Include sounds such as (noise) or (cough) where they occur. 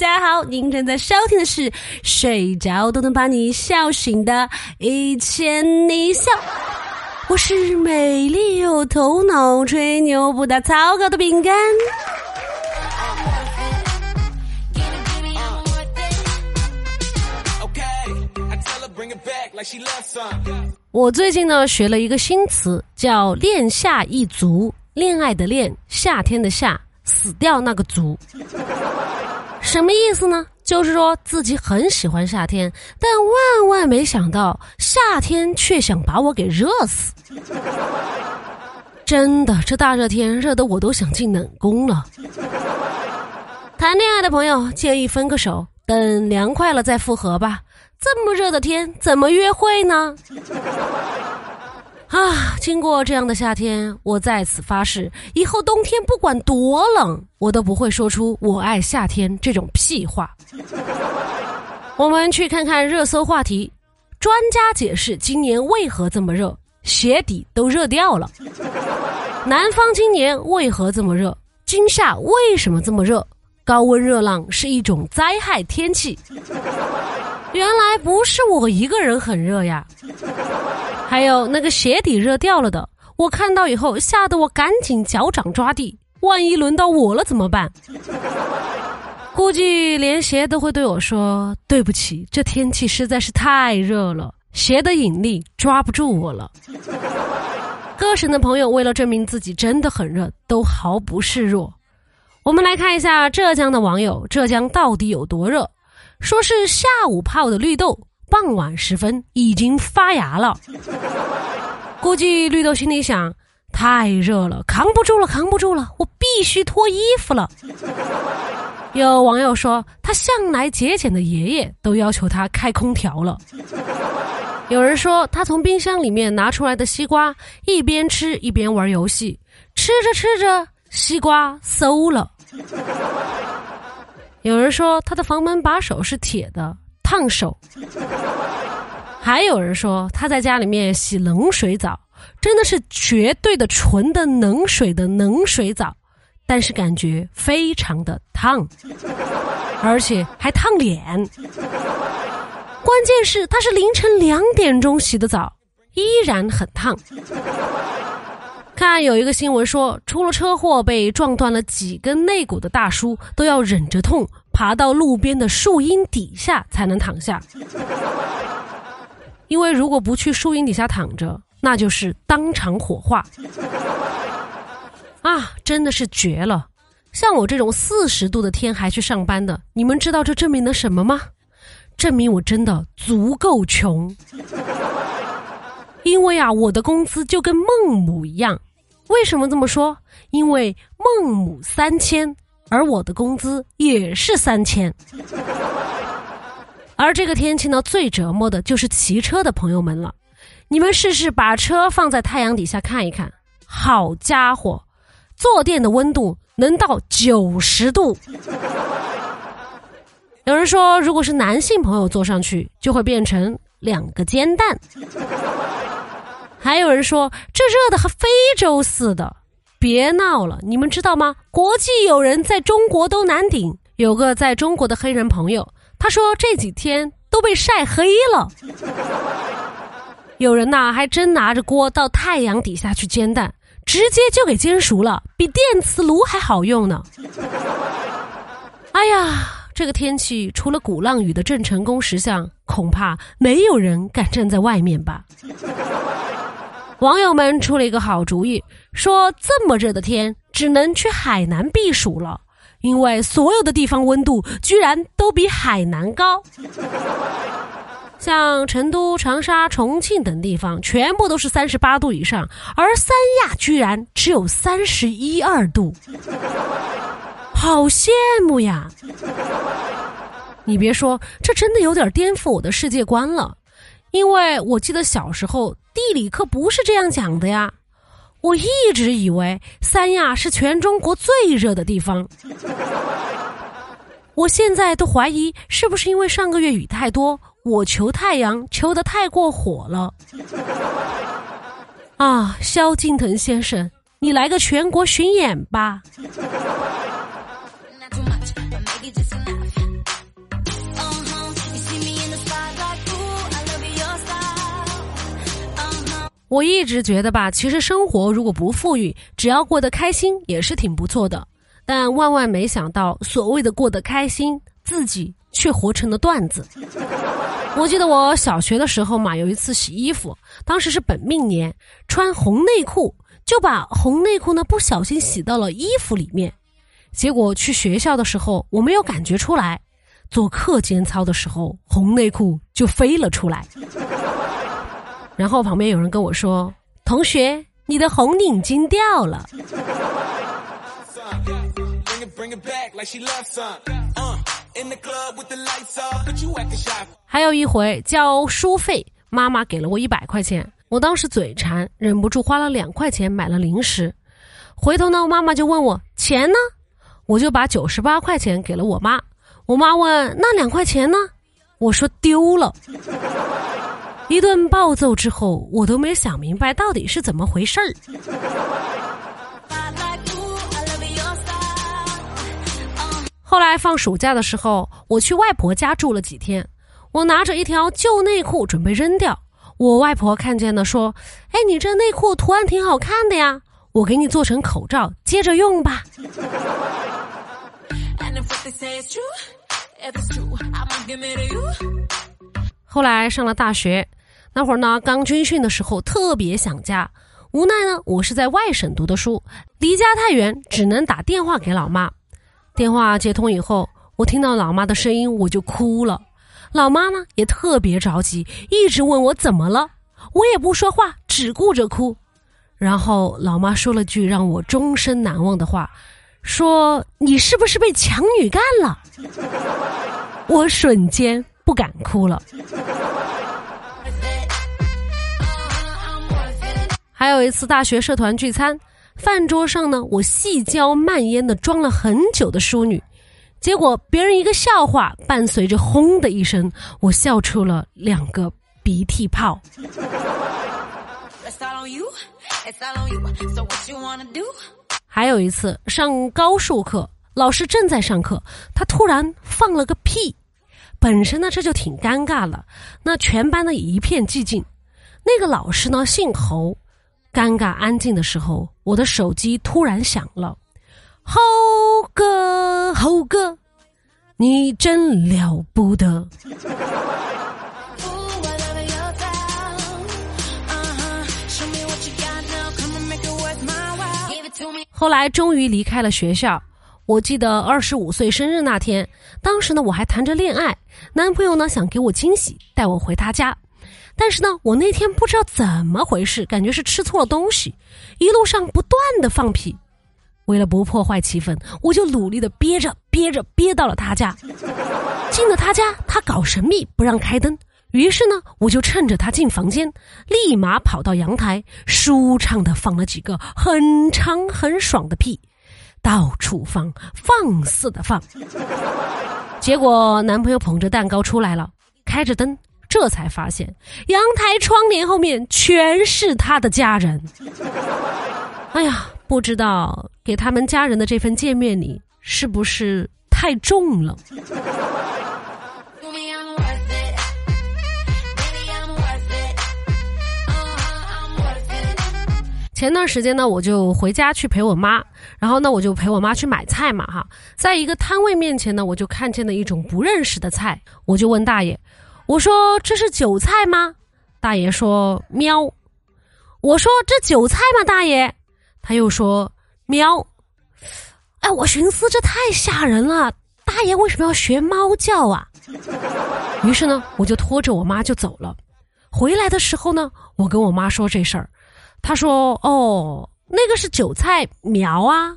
大家好，您正在收听的是睡着都能把你笑醒的《一千你笑》，我是美丽又头脑、吹牛不打草稿的饼干。我最近呢学了一个新词，叫“恋夏一族”，恋爱的恋，夏天的夏，死掉那个族。什么意思呢？就是说自己很喜欢夏天，但万万没想到夏天却想把我给热死。真的，这大热天热得我都想进冷宫了。谈恋爱的朋友建议分个手，等凉快了再复合吧。这么热的天，怎么约会呢？啊！经过这样的夏天，我在此发誓，以后冬天不管多冷，我都不会说出“我爱夏天”这种屁话。(laughs) 我们去看看热搜话题，专家解释今年为何这么热，鞋底都热掉了。南方今年为何这么热？今夏为什么这么热？高温热浪是一种灾害天气。原来不是我一个人很热呀。还有那个鞋底热掉了的，我看到以后吓得我赶紧脚掌抓地，万一轮到我了怎么办？(laughs) 估计连鞋都会对我说对不起，这天气实在是太热了，鞋的引力抓不住我了。(laughs) 各省的朋友为了证明自己真的很热，都毫不示弱。我们来看一下浙江的网友，浙江到底有多热？说是下午泡的绿豆。傍晚时分已经发芽了，估计绿豆心里想：太热了，扛不住了，扛不住了，我必须脱衣服了。有网友说，他向来节俭的爷爷都要求他开空调了。有人说，他从冰箱里面拿出来的西瓜，一边吃一边玩游戏，吃着吃着，西瓜馊了。有人说，他的房门把手是铁的。烫手，还有人说他在家里面洗冷水澡，真的是绝对的纯的冷水的冷水澡，但是感觉非常的烫，而且还烫脸。关键是他是凌晨两点钟洗的澡，依然很烫。看有一个新闻说，出了车祸被撞断了几根肋骨的大叔，都要忍着痛。爬到路边的树荫底下才能躺下，因为如果不去树荫底下躺着，那就是当场火化。啊，真的是绝了！像我这种四十度的天还去上班的，你们知道这证明了什么吗？证明我真的足够穷。因为啊，我的工资就跟孟母一样。为什么这么说？因为孟母三迁。而我的工资也是三千，而这个天气呢，最折磨的就是骑车的朋友们了。你们试试把车放在太阳底下看一看，好家伙，坐垫的温度能到九十度。有人说，如果是男性朋友坐上去，就会变成两个煎蛋。还有人说，这热的和非洲似的。别闹了，你们知道吗？国际友人在中国都难顶。有个在中国的黑人朋友，他说这几天都被晒黑了。有人呐，还真拿着锅到太阳底下去煎蛋，直接就给煎熟了，比电磁炉还好用呢。哎呀，这个天气除了鼓浪屿的郑成功石像，恐怕没有人敢站在外面吧。网友们出了一个好主意，说这么热的天，只能去海南避暑了，因为所有的地方温度居然都比海南高。(laughs) 像成都、长沙、重庆等地方，全部都是三十八度以上，而三亚居然只有三十一二度，(laughs) 好羡慕呀！你别说，这真的有点颠覆我的世界观了。因为我记得小时候地理课不是这样讲的呀，我一直以为三亚是全中国最热的地方，我现在都怀疑是不是因为上个月雨太多，我求太阳求得太过火了。啊，萧敬腾先生，你来个全国巡演吧。我一直觉得吧，其实生活如果不富裕，只要过得开心也是挺不错的。但万万没想到，所谓的过得开心，自己却活成了段子。我记得我小学的时候嘛，有一次洗衣服，当时是本命年，穿红内裤，就把红内裤呢不小心洗到了衣服里面。结果去学校的时候，我没有感觉出来。做课间操的时候，红内裤就飞了出来。然后旁边有人跟我说：“同学，你的红领巾掉了。”还有一回交书费，妈妈给了我一百块钱，我当时嘴馋，忍不住花了两块钱买了零食。回头呢，妈妈就问我钱呢，我就把九十八块钱给了我妈。我妈问：“那两块钱呢？”我说：“丢了。”一顿暴揍之后，我都没想明白到底是怎么回事儿。后来放暑假的时候，我去外婆家住了几天。我拿着一条旧内裤准备扔掉，我外婆看见了，说：“哎，你这内裤图案挺好看的呀，我给你做成口罩，接着用吧。” (laughs) 后来上了大学，那会儿呢，刚军训的时候特别想家，无奈呢，我是在外省读的书，离家太远，只能打电话给老妈。电话接通以后，我听到老妈的声音，我就哭了。老妈呢也特别着急，一直问我怎么了，我也不说话，只顾着哭。然后老妈说了句让我终身难忘的话。说你是不是被强女干了？我瞬间不敢哭了。还有一次大学社团聚餐，饭桌上呢，我细嚼慢咽的装了很久的淑女，结果别人一个笑话，伴随着轰的一声，我笑出了两个鼻涕泡。还有一次上高数课，老师正在上课，他突然放了个屁，本身呢这就挺尴尬了，那全班的一片寂静。那个老师呢姓侯，尴尬安静的时候，我的手机突然响了，猴哥猴哥，你真了不得。后来终于离开了学校。我记得二十五岁生日那天，当时呢我还谈着恋爱，男朋友呢想给我惊喜，带我回他家。但是呢，我那天不知道怎么回事，感觉是吃错了东西，一路上不断的放屁。为了不破坏气氛，我就努力的憋着憋着憋到了他家。进了他家，他搞神秘不让开灯。于是呢，我就趁着他进房间，立马跑到阳台，舒畅的放了几个很长很爽的屁，到处放，放肆的放。结果男朋友捧着蛋糕出来了，开着灯，这才发现阳台窗帘后面全是他的家人。(laughs) 哎呀，不知道给他们家人的这份见面礼是不是太重了？前段时间呢，我就回家去陪我妈，然后呢，我就陪我妈去买菜嘛，哈，在一个摊位面前呢，我就看见了一种不认识的菜，我就问大爷，我说这是韭菜吗？大爷说喵，我说这韭菜吗？大爷，他又说喵，哎，我寻思这太吓人了，大爷为什么要学猫叫啊？于是呢，我就拖着我妈就走了，回来的时候呢，我跟我妈说这事儿。她说：“哦，那个是韭菜苗啊。”